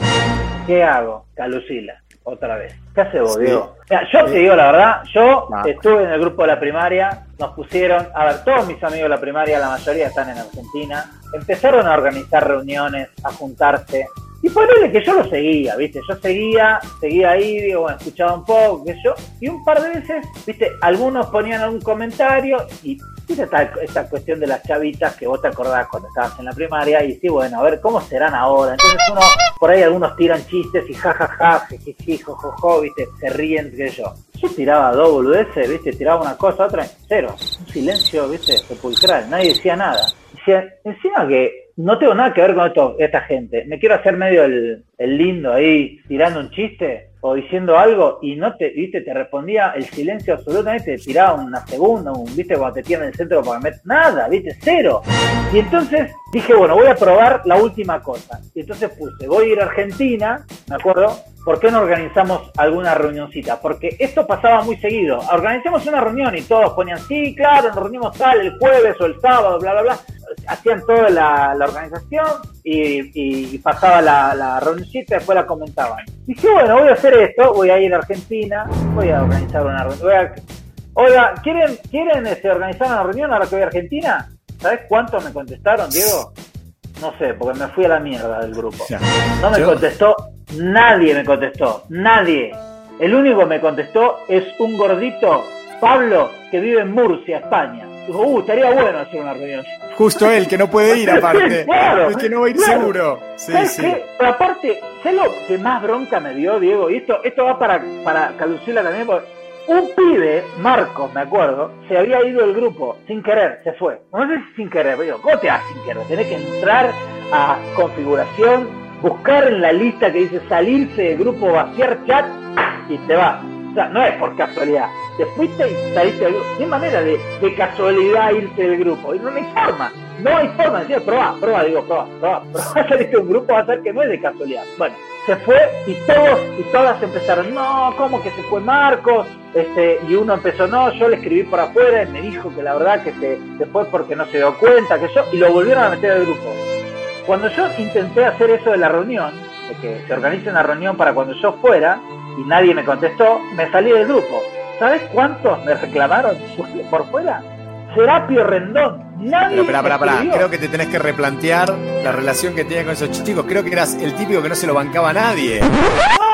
¿Qué hago? Calucila, otra vez. ¿Qué hace vos, Sí. Mira, yo te digo la verdad, yo estuve en el grupo de la primaria, nos pusieron, a ver, todos mis amigos de la primaria, la mayoría están en Argentina, empezaron a organizar reuniones, a juntarse, y ponele que yo lo seguía, ¿viste? Yo seguía, seguía ahí, digo, bueno, escuchaba un poco, qué sé yo, y un par de veces, ¿viste? Algunos ponían algún comentario y, ¿viste? Esta, cuestión de las chavitas que vos te acordás cuando estabas en la primaria y sí, bueno, a ver, ¿cómo serán ahora? Entonces uno, por ahí algunos tiran chistes y jajaja, jijiji, jojojo, ¿viste? Se ríen, qué yo. Yo tiraba dos boludeces, ¿viste? Tiraba una cosa, otra, cero. Un silencio, ¿viste? Sepulcral, nadie decía nada. Decía, encima que no tengo nada que ver con esta gente. Me quiero hacer medio el, el lindo ahí, tirando un chiste o diciendo algo y no te, viste, te respondía el silencio absolutamente, te tiraba una segunda, un, viste, cuando te tiran en el centro para meter, nada, viste, cero. Y entonces dije, bueno, voy a probar la última cosa. Y entonces puse, voy a ir a Argentina, ¿me acuerdo? ¿Por qué no organizamos alguna reunioncita? Porque esto pasaba muy seguido. Organizamos una reunión y todos ponían, sí, claro, nos reunimos tal, el jueves o el sábado, bla, bla, bla. Hacían toda la, la organización y, y pasaba la, la reunioncita y después la comentaban. Dije, bueno, voy a hacer esto, voy a ir a Argentina, voy a organizar una reunión. Oiga, ¿quieren, ¿quieren este, organizar una reunión ahora que voy a Argentina? ¿Sabes cuántos me contestaron, Diego? No sé, porque me fui a la mierda del grupo. No me contestó, nadie me contestó, nadie. El único que me contestó es un gordito, Pablo, que vive en Murcia, España. Dijo, uh, estaría bueno hacer una reunión. Justo él, que no puede ir aparte. Claro, es que no va a ir claro. seguro. Sí, ¿Sabes sí. qué? Pero aparte, ¿sabes lo que más bronca me dio, Diego? Y esto, esto va para, para Calucila también, porque un pibe, Marcos, me acuerdo, se había ido del grupo, sin querer, se fue. No sé si sin querer, pero digo, ¿cómo te vas sin querer? Tenés que entrar a configuración, buscar en la lista que dice salirse del grupo, vaciar chat y te vas. O sea, no es por casualidad. Te fuiste y saliste del grupo. ¿Qué manera de, de casualidad irse del grupo? No hay forma. No hay forma. Decía, probá, probá, digo, probá, probá. Probá salirte de un grupo, va a ser que no es de casualidad. Bueno, se fue y todos y todas empezaron, no, ¿cómo que se fue Marcos? Este, y uno empezó, no, yo le escribí por afuera y me dijo que la verdad que se, se fue porque no se dio cuenta, que yo, y lo volvieron a meter al grupo. Cuando yo intenté hacer eso de la reunión, de que se organice una reunión para cuando yo fuera, y nadie me contestó, me salí del grupo. ¿Sabes cuántos me reclamaron por fuera? Serapio Rendón. Nadie Pero me espera. escribió. Creo que te tenés que replantear la relación que tenía con esos chicos. Creo que eras el típico que no se lo bancaba a nadie.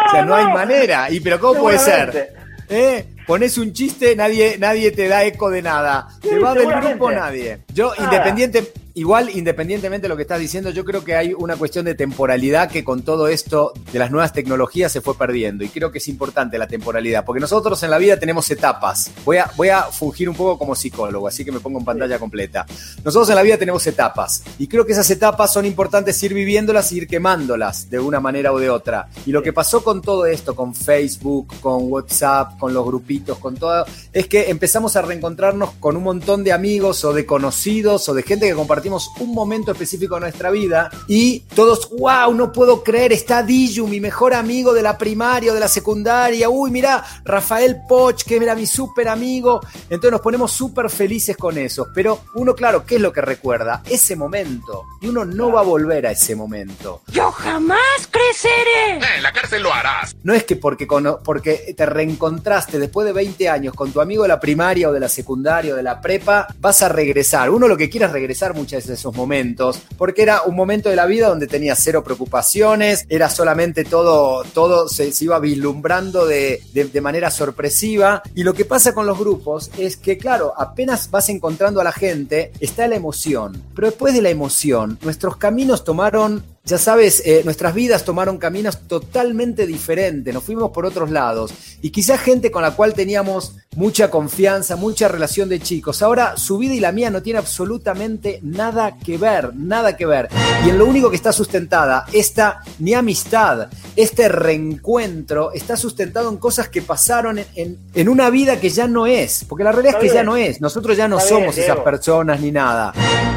O sea, no hay manera. ¿Y pero cómo puede ser? ¿Eh? Pones un chiste, nadie, nadie te da eco de nada. Sí, te va del grupo nadie. Yo, Nada. independiente, igual, independientemente de lo que estás diciendo, yo creo que hay una cuestión de temporalidad que con todo esto de las nuevas tecnologías se fue perdiendo. Y creo que es importante la temporalidad, porque nosotros en la vida tenemos etapas. Voy a, voy a fungir un poco como psicólogo, así que me pongo en pantalla completa. Nosotros en la vida tenemos etapas. Y creo que esas etapas son importantes ir viviéndolas y ir quemándolas de una manera o de otra. Y lo que pasó con todo esto, con Facebook, con WhatsApp, con los grupitos, con todo, es que empezamos a reencontrarnos con un montón de amigos o de conocidos o de gente que compartimos un momento específico de nuestra vida y todos, wow, no puedo creer, está Diju, mi mejor amigo de la primaria o de la secundaria, uy, mira, Rafael Poch, que era mi súper amigo, entonces nos ponemos súper felices con eso, pero uno, claro, ¿qué es lo que recuerda? Ese momento, y uno no va a volver a ese momento. Yo jamás creceré. En la cárcel lo harás. No es que porque, cono- porque te reencontraste después de 20 años con tu amigo de la primaria o de la secundaria o de la prepa, vas a regresar. Uno lo que quiere es regresar muchas veces a esos momentos, porque era un momento de la vida donde tenía cero preocupaciones, era solamente todo, todo se, se iba vislumbrando de, de- de manera sorpresiva. Y lo que pasa con los grupos es que, claro, apenas vas encontrando a la gente, está la emoción. Pero después de la emoción, nuestros caminos tomaron ya sabes, eh, nuestras vidas tomaron caminos totalmente diferentes, nos fuimos por otros lados. Y quizás gente con la cual teníamos mucha confianza, mucha relación de chicos, ahora su vida y la mía no tiene absolutamente nada que ver, nada que ver. Y en lo único que está sustentada esta ni amistad, este reencuentro, está sustentado en cosas que pasaron en, en- en una vida que ya no es. Porque la realidad Está es que ya no es. Nosotros ya no Está bien, somos esas personas ni nada.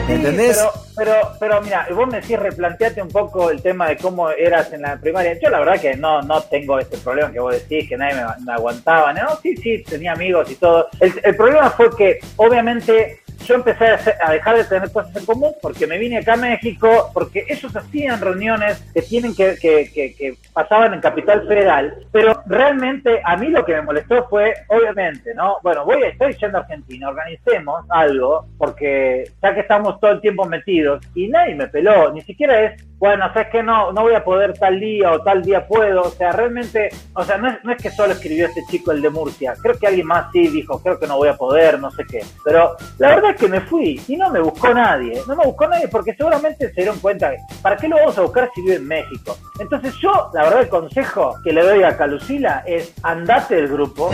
Sí, ¿Entendés? Pero, pero, pero mira, vos me decís, replanteate un poco el tema de cómo eras en la primaria. Yo la verdad que no, no tengo ese problema que vos decís, que nadie me, aguantaba. No, sí, sí, tenía amigos y todo. El, el problema fue que, obviamente, yo empecé a, hacer- a dejar de tener cosas en común porque me vine acá a México, porque ellos hacían reuniones que tienen que, que, que, que pasaban en Capital Federal, pero realmente a mí lo que me molestó fue, obviamente, ¿no? Bueno, voy a, estoy yendo a Argentina, organicemos algo, porque ya que estamos todo el tiempo metidos y nadie me peló, ni siquiera es, bueno, sabes que no, no voy a poder tal día o tal día puedo, o sea, realmente, o sea, no es, no es que solo escribió este chico el de Murcia, creo que alguien más sí dijo, creo que no voy a poder, no sé qué, pero la verdad es que me fui y no me buscó nadie, no me buscó nadie porque seguramente se dieron cuenta, ¿para qué lo vamos a buscar si vive en México? Entonces yo, la verdad, el consejo que le doy a Calucila es andate del grupo,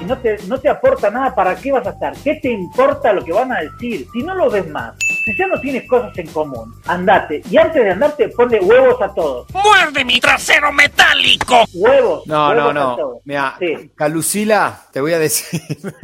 si no te, no te aporta nada, ¿para qué vas a estar? ¿Qué te importa lo que van a decir? Si no lo ves más, si ya no tienes cosas en común, andate. Y antes de andarte, ponle huevos a todos. ¡Muerde mi trasero metálico! Huevos. No, no, huevos no. Mira, Sí. Calucila, te voy a decir.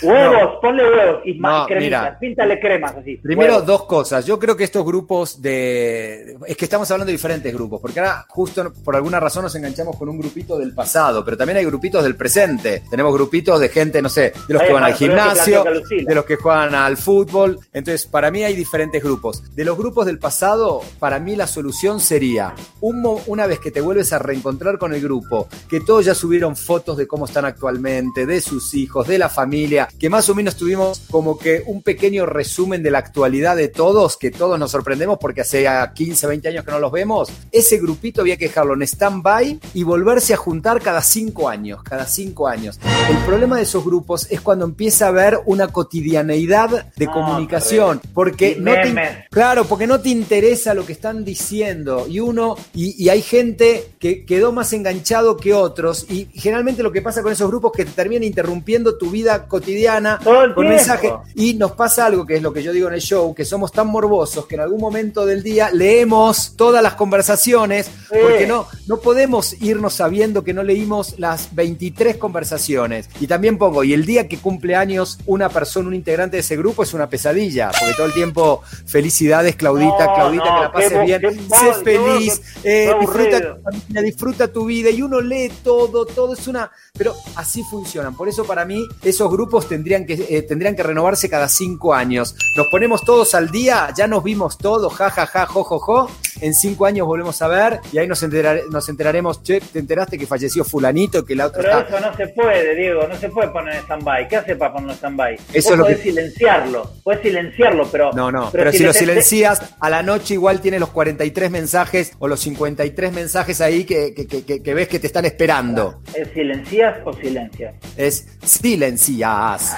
Huevos, ponle huevos y No, más cremitas, mira. píntale cremas así. Primero, huevos. dos cosas. Yo creo que estos grupos de. Es que estamos hablando de diferentes grupos, porque ahora, justo por alguna razón, nos enganchamos con un grupito del pasado, pero también hay grupitos del presente. Tenemos grupitos de gente, no sé, de los Ahí que van al gimnasio, de los que juegan al fútbol. Entonces, para mí hay diferentes grupos. De los grupos del pasado, para mí la solución sería, un una vez que te vuelves a reencontrar con el grupo, que todos ya subieron fotos de cómo están actualmente, de sus hijos, de la familia, que más o menos tuvimos como que un pequeño resumen de la actualidad de todos, que todos nos sorprendemos porque hace ah, 15, 20 años que no los vemos, ese grupito había que dejarlo en stand-by y volverse a juntar cada 5 años, cada 5 años. El problema de esos grupos es cuando empieza a haber una cotidianeidad de No, comunicación, porque no te. Claro, porque no te interesa lo que están diciendo. Y uno, y, y hay gente que quedó más enganchado que otros. Y generalmente lo que pasa con esos grupos es que te terminan interrumpiendo tu vida cotidiana con mensajes. Y nos pasa algo que es lo que yo digo en el show, que somos tan morbosos que en algún momento del día leemos todas las conversaciones, Sí. porque no, no podemos irnos sabiendo que no leímos las 23 conversaciones. Y también pongo, y el día que cumple años una persona, un integrante de ese grupo, es una pesadilla, porque todo el tiempo, felicidades Claudita, No, Claudita, no, que la qué pases bien, sé feliz, eh, disfruta tu familia, disfruta tu vida, y uno lee todo, todo es una... Pero así funcionan, por eso para mí esos grupos tendrían que, eh, tendrían que renovarse cada cinco años. Nos ponemos todos al día, ya nos vimos todos, ja, ja, ja, jo, jo, jo. En cinco años volvemos a ver y ahí nos, enterar- nos enteraremos, che, ¿te enteraste que falleció fulanito, que la otra Pero está... eso no se puede, Diego, no se puede poner en stand-by. ¿Qué hace para ponerlo en stand-by? Eso Vos es lo podés que- silenciarlo, podés silenciarlo, pero... No, no, pero, si, lo te- silencias, a la noche igual tienes los 43 mensajes o los 53 mensajes ahí que, que- que- que- que ves que te están esperando. ¿Es silencias o silencias? Es silencias.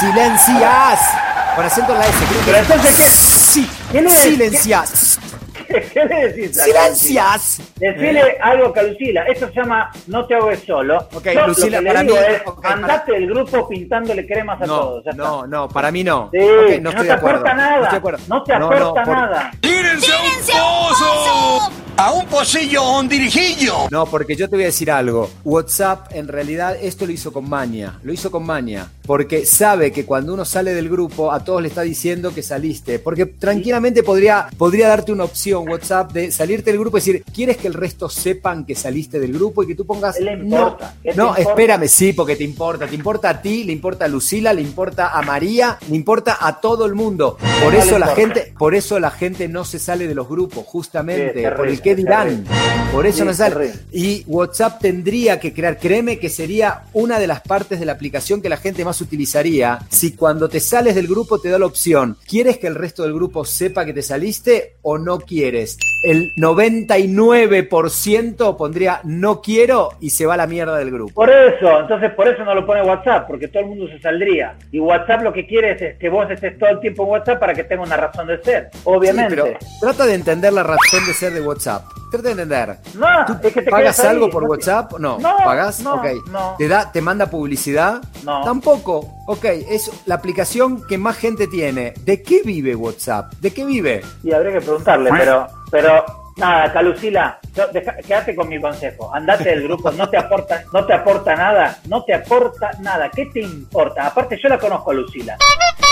Silencias. Con acento en la S. creo que- Pero entonces, ¿qué? Sí. ¿Qué le- Silencias. ¿Qué le decís? Silencias. Decirle algo a Lucila. Esto se llama No te ahogues solo. Ok, Yo Lucila, lo que para le digo mí- es, ok, para- andate del grupo pintándole cremas a No, todos. ya está. no, no, para mí no. Sí, que no no estoy te aporta nada. No te No, no, aporta por- nada. ¡Tírense a un pozo! ¡A un pocillo o un dirijillo! No, porque yo te voy a decir algo. WhatsApp, en realidad, esto lo hizo con maña. Lo hizo con maña. Porque sabe que cuando uno sale del grupo, a todos le está diciendo que saliste. Porque tranquilamente podría, podría darte una opción, WhatsApp, de salirte del grupo y decir, ¿quieres que el resto sepan que saliste del grupo y que tú pongas. ¿Qué le importa? No, ¿Qué te no importa? espérame, sí, porque te importa. Te importa a ti, le importa a Lucila, le importa a María, le importa a todo el mundo. Por eso la gente, por eso la gente no se sale de los grupos, justamente. Sí, por el es dirán. Por eso Sí, no sale. Y WhatsApp tendría que crear, créeme que sería una de las partes de la aplicación que la gente más utilizaría si cuando te sales del grupo te da la opción, ¿quieres que el resto del grupo sepa que te saliste o no quieres? El 99% pondría no quiero y se va a la mierda del grupo. Por eso, entonces por eso no lo pone WhatsApp, porque todo el mundo se saldría. Y WhatsApp lo que quiere es, que vos estés todo el tiempo en WhatsApp para que tenga una razón de ser, obviamente. Sí, pero trata de entender la razón de ser de WhatsApp. Trata de entender. No, ¿Tú es que te ¿Pagas algo por no WhatsApp? No. No, ¿Pagas? no, ok. no. ¿Te, da, ¿Te manda publicidad? No. Tampoco. Ok, es la aplicación que más gente tiene. ¿De qué vive WhatsApp? ¿De qué vive? Y habría que preguntarle, pero, pero nada, Calucila, yo- deja- quédate con mi consejo. Andate del grupo, no te aporta, no te aporta nada, no te aporta nada. ¿Qué te importa? Aparte, yo la conozco a Lucila.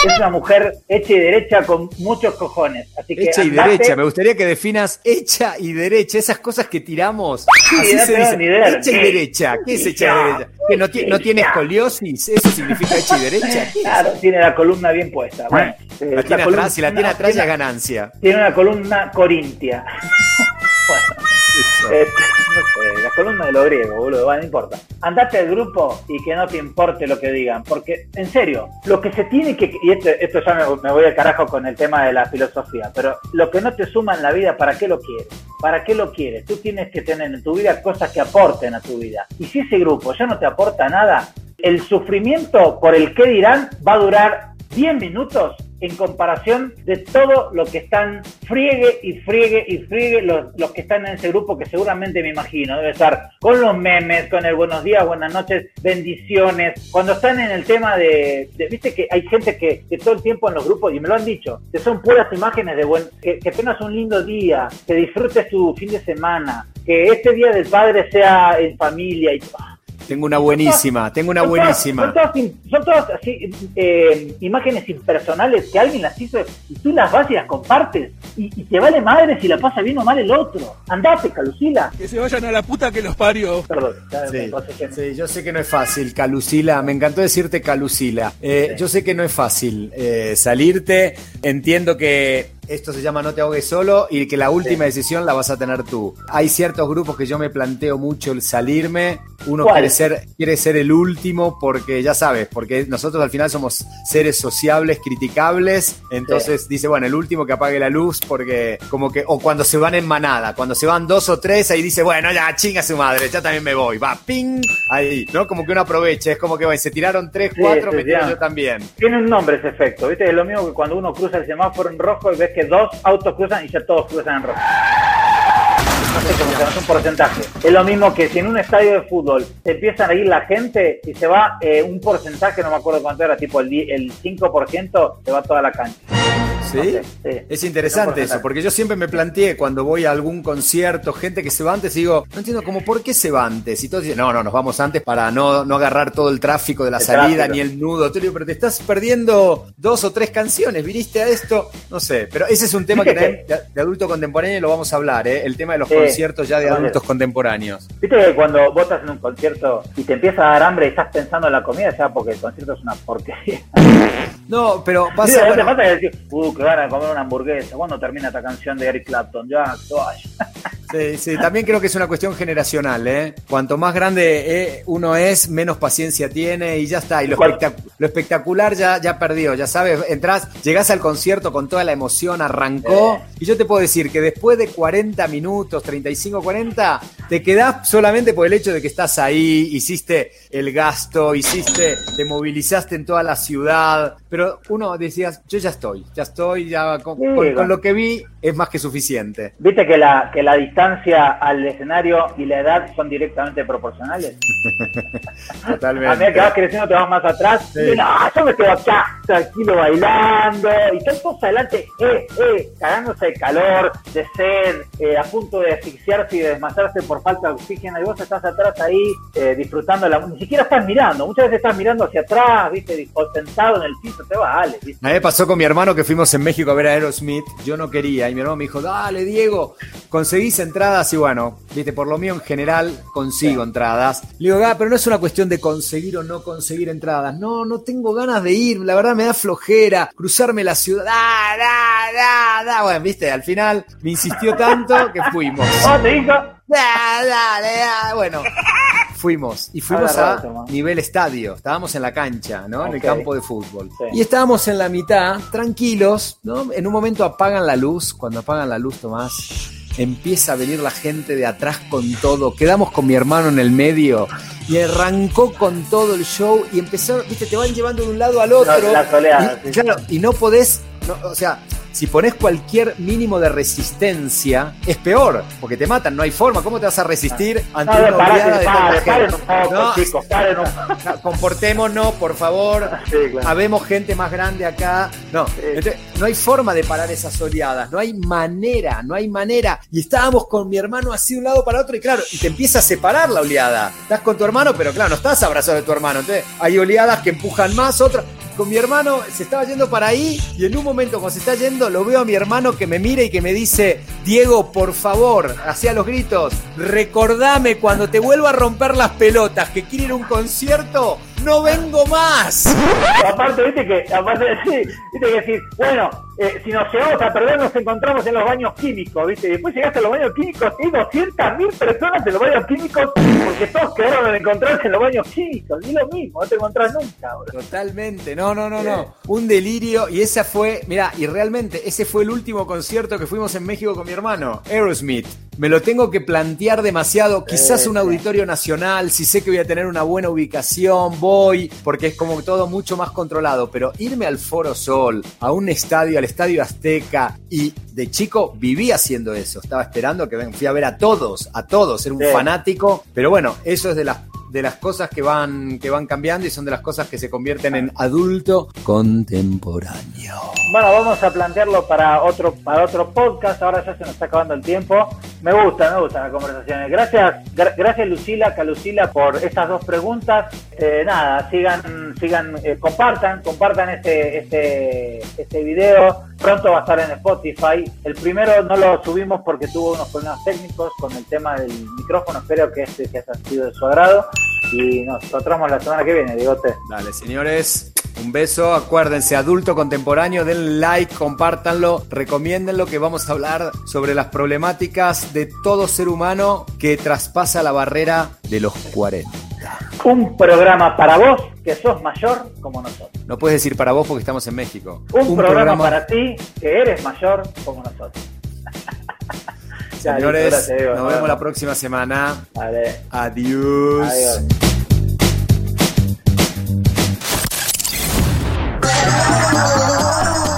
Es una mujer hecha y derecha con muchos cojones. Así que Hecha y andate- derecha. Me gustaría que definas hecha y derecha. Esas cosas que tiramos. Sí, Así no se dice. ni idea. Hecha y derecha. ¿Qué es hecha y derecha? ¿Que no, no tiene escoliosis? ¿Eso significa hecha y derecha? Claro, tiene la columna bien puesta. Bueno, eh, La tiene atrás, si la tiene atrás ya ganancia. Tiene una columna corintia. bueno, este, no sé, la columna de lo griego, boludo, bueno, no importa. Andate del grupo y que no te importe lo que digan, porque, en serio, lo que se tiene que, y esto, esto ya me, me voy al carajo con el tema de la filosofía, pero lo que no te suma en la vida, ¿para qué lo quieres? ¿Para qué lo quieres? Tú tienes que tener en tu vida cosas que aporten a tu vida. Y si ese grupo ya no te aporta nada, el sufrimiento por el qué dirán va a durar 10 minutos en comparación de todo lo que están friegue y friegue y friegue los, los que están en ese grupo que seguramente me imagino debe estar con los memes, con el buenos días, buenas noches, bendiciones. Cuando están en el tema de, de- viste que hay gente que, todo el tiempo en los grupos, y me lo han dicho, que son puras imágenes de buen, que, que tengas un lindo día, que disfrutes tu fin de semana, que este día del padre sea en familia y Tengo una buenísima, tengo una son todas- buenísima. Son todas, in- son todas así, eh, imágenes impersonales que alguien las hizo y tú las vas y las compartes y, y te vale madre si la pasa bien o mal el otro. Andate, Calucila. Que se vayan a la puta que los parió. Perdón, ya Sí, me pasé que- sí, yo sé que no es fácil, Calucila. Me encantó decirte Calucila. Eh, Sí. Yo sé que no es fácil eh, salirte. Entiendo que esto se llama No te ahogues solo y que la última decisión la vas a tener tú. Hay ciertos grupos que yo me planteo mucho el salirme. Uno ¿Cuál? quiere ser, quiere ser el último porque ya sabes, porque nosotros al final somos seres sociables, criticables. Entonces dice, bueno, el último que apague la luz porque como que, o cuando se van en manada, cuando se van dos o tres, ahí dice, bueno, ya chinga su madre, ya también me voy. Va, ping, ahí, ¿no? Como que uno aprovecha, es como que bueno, se tiraron tres, Sí, cuatro, me tiro yo también. Tiene un nombre ese efecto, ¿viste? Es lo mismo que cuando uno cruza el semáforo en rojo y ves que dos autos cruzan y ya todos cruzan en rojo. No sé cómo se un porcentaje. Es lo mismo que si en un estadio de fútbol empiezan a ir la gente y se va eh, un porcentaje, no me acuerdo cuánto era, tipo el, el 5%, se va toda la cancha. ¿Sí? No sé, sí. Es interesante eso, porque yo siempre me planteé cuando voy a algún concierto, gente que se va antes, y digo, no entiendo como por qué se va antes. Y todos dicen, no, no, nos vamos antes para no, no agarrar todo el tráfico de la El salida tráfico. ni el nudo. Te digo, pero te estás perdiendo dos o tres canciones, viniste a esto, no sé. Pero ese es un tema que también de, de adulto contemporáneo lo vamos a hablar, ¿eh? el tema de los Sí, conciertos ya de adultos contemporáneos. Viste que cuando vos estás en un concierto y te empieza a dar hambre y estás pensando en la comida, ya porque el concierto es una porquería. No, pero Sí, pasa. te que uh, que de comer una hamburguesa. ¿Cuándo termina esta canción de Eric Clapton? Ya. Sí, sí, también creo que es una cuestión generacional, ¿eh? Cuanto más grande eh, uno es, menos paciencia tiene y ya está. Y lo, ¿Cuál? espectac- lo espectacular ya, ya perdió, ya sabes, entras, llegás al concierto con toda la emoción, arrancó, y yo te puedo decir que después de 40 minutos, 35, 40, te quedás solamente por el hecho de que estás ahí, hiciste el gasto, hiciste, te movilizaste en toda la ciudad, pero uno decía, yo ya estoy, ya estoy, ya con, Sí, con- lo que vi es más que suficiente. ¿Viste que la, que la distancia al escenario y la edad son directamente proporcionales? Totalmente. A medida que vas creciendo te vas más atrás. Sí. Y, no, yo me quedo acá, tranquilo, bailando. Y están todos adelante, eh, eh, cagándose de calor, de sed, eh, a punto de asfixiarse y de desmayarse por falta de oxígeno. Y vos estás atrás ahí eh, disfrutando. La, ni siquiera estás mirando. Muchas veces estás mirando hacia atrás, ¿viste? O sentado en el piso, te vale, ¿viste? A mí me pasó con mi hermano que fuimos en México a ver a Aerosmith. Yo no quería. Y mi hermano me dijo, dale, Diego, conseguís entradas. Y bueno, viste, por lo mío en general consigo entradas. Le digo, ah, pero no es una cuestión de conseguir o no conseguir entradas. No, no tengo ganas de ir. La verdad me da flojera. Cruzarme la ciudad. Da, da, da, da. Bueno, viste, al final me insistió tanto que fuimos. ¿Cómo te dijo? Da, dale, da. Bueno, fuimos. Y fuimos a nivel estadio. Estábamos en la cancha, ¿no? En el campo de fútbol. Sí. Y estábamos en la mitad, tranquilos, ¿no? En un momento apagan la luz. Cuando apagan la luz, Tomás, empieza a venir la gente de atrás con todo. Quedamos con mi hermano en el medio. Y arrancó con todo el show y empezó, viste, te van llevando de un lado al otro. No, Y, sí. Claro, y no podés, no, o sea, si pones cualquier mínimo de resistencia, es peor, porque te matan, no hay forma. ¿Cómo te vas a resistir ante No, una oleada de tanta gente? No, chicos, no, comportémonos, por favor. Sí, claro. Habemos gente más grande acá. No, entonces, no hay forma de parar esas oleadas. No hay manera, no hay manera. Y estábamos con mi hermano así de un lado para otro y claro, y te empieza a separar la oleada. Estás con tu hermano, pero claro, no estás abrazado de tu hermano. Entonces hay oleadas que empujan más, otras. Con mi hermano se estaba yendo para ahí y en un momento cuando se está yendo lo veo a mi hermano que me mira y que me dice, Diego, por favor, hacía los gritos, recordame cuando te vuelva a romper las pelotas que quiero ir un concierto, no vengo más. aparte, viste que, aparte, sí, viste que decir, bueno, eh, si nos llegamos a perder, nos encontramos en los baños químicos, viste, y después llegaste a los baños químicos y 200 mil personas en los baños químicos porque todos quedaron en encontrarse en los baños químicos, y lo mismo, no te encontrás nunca, bro. Totalmente, no, no, no, no. Un delirio. Y esa fue, mira, y realmente ese fue el último concierto que fuimos en México con mi hermano, Aerosmith. Me lo tengo que plantear demasiado. Quizás un auditorio nacional, si sé que voy a tener una buena ubicación, voy, porque es como todo mucho más controlado. Pero irme al Foro Sol, a un estadio, al Estadio Azteca, y de chico viví haciendo eso. Estaba esperando que ven, fui a ver a todos, a todos, era un Sí. fanático. Pero bueno, eso es de las de las cosas que van, que van cambiando y son de las cosas que se convierten en adulto contemporáneo. Bueno, vamos a plantearlo para otro para otro podcast. Ahora ya se nos está acabando el tiempo. Me gusta, me gustan las conversaciones. Gracias, gra- gracias Lucila, Calucila por estas dos preguntas. Eh, nada, sigan, sigan, eh, compartan, compartan este, este, este video. Pronto va a estar en Spotify. El primero no lo subimos porque tuvo unos problemas técnicos con el tema del micrófono. Espero que este que haya sido de su agrado. Y nos encontramos la semana que viene, Digote. Dale, señores, un beso. Acuérdense, adulto contemporáneo, denle like, compártanlo, recomiéndenlo que vamos a hablar sobre las problemáticas de todo ser humano que traspasa la barrera de los 40. Un programa para vos que sos mayor como nosotros. No puedes decir para vos porque estamos en México. Un, programa, para ti que eres mayor como nosotros. Señores, listo, gracias, Diego. nos vemos la próxima semana. Vale. Adiós. Adiós.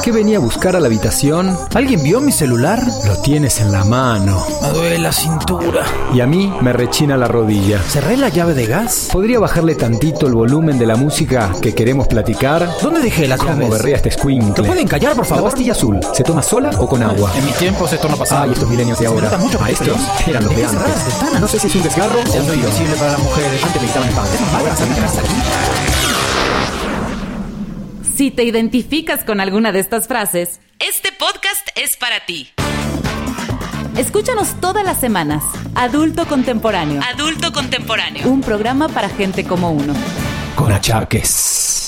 ¿Qué venía a buscar a la habitación? ¿Alguien vio mi celular? Lo tienes en la mano. Me duele la cintura. Y a mí me rechina la rodilla. ¿Cerré la llave de gas? ¿Podría bajarle tantito el volumen de la música que queremos platicar? ¿Dónde dejé las ¿Cómo llaves? berrea este squinkle? ¿Lo pueden callar, por La favor? pastilla azul, ¿se toma sola o con agua? En mis tiempos esto no pasaba. Ay, estos milenios de ahora. mucho Maestros, estoy- eran los de antes. No sé si es un desgarro o un tiro. para las mujeres. Antes me quitaban el pan. Ahora se me aquí. Si te identificas con alguna de estas frases, este podcast es para ti. Escúchanos todas las semanas. Adulto Contemporáneo. Adulto Contemporáneo. Un programa para gente como uno. Con achaques.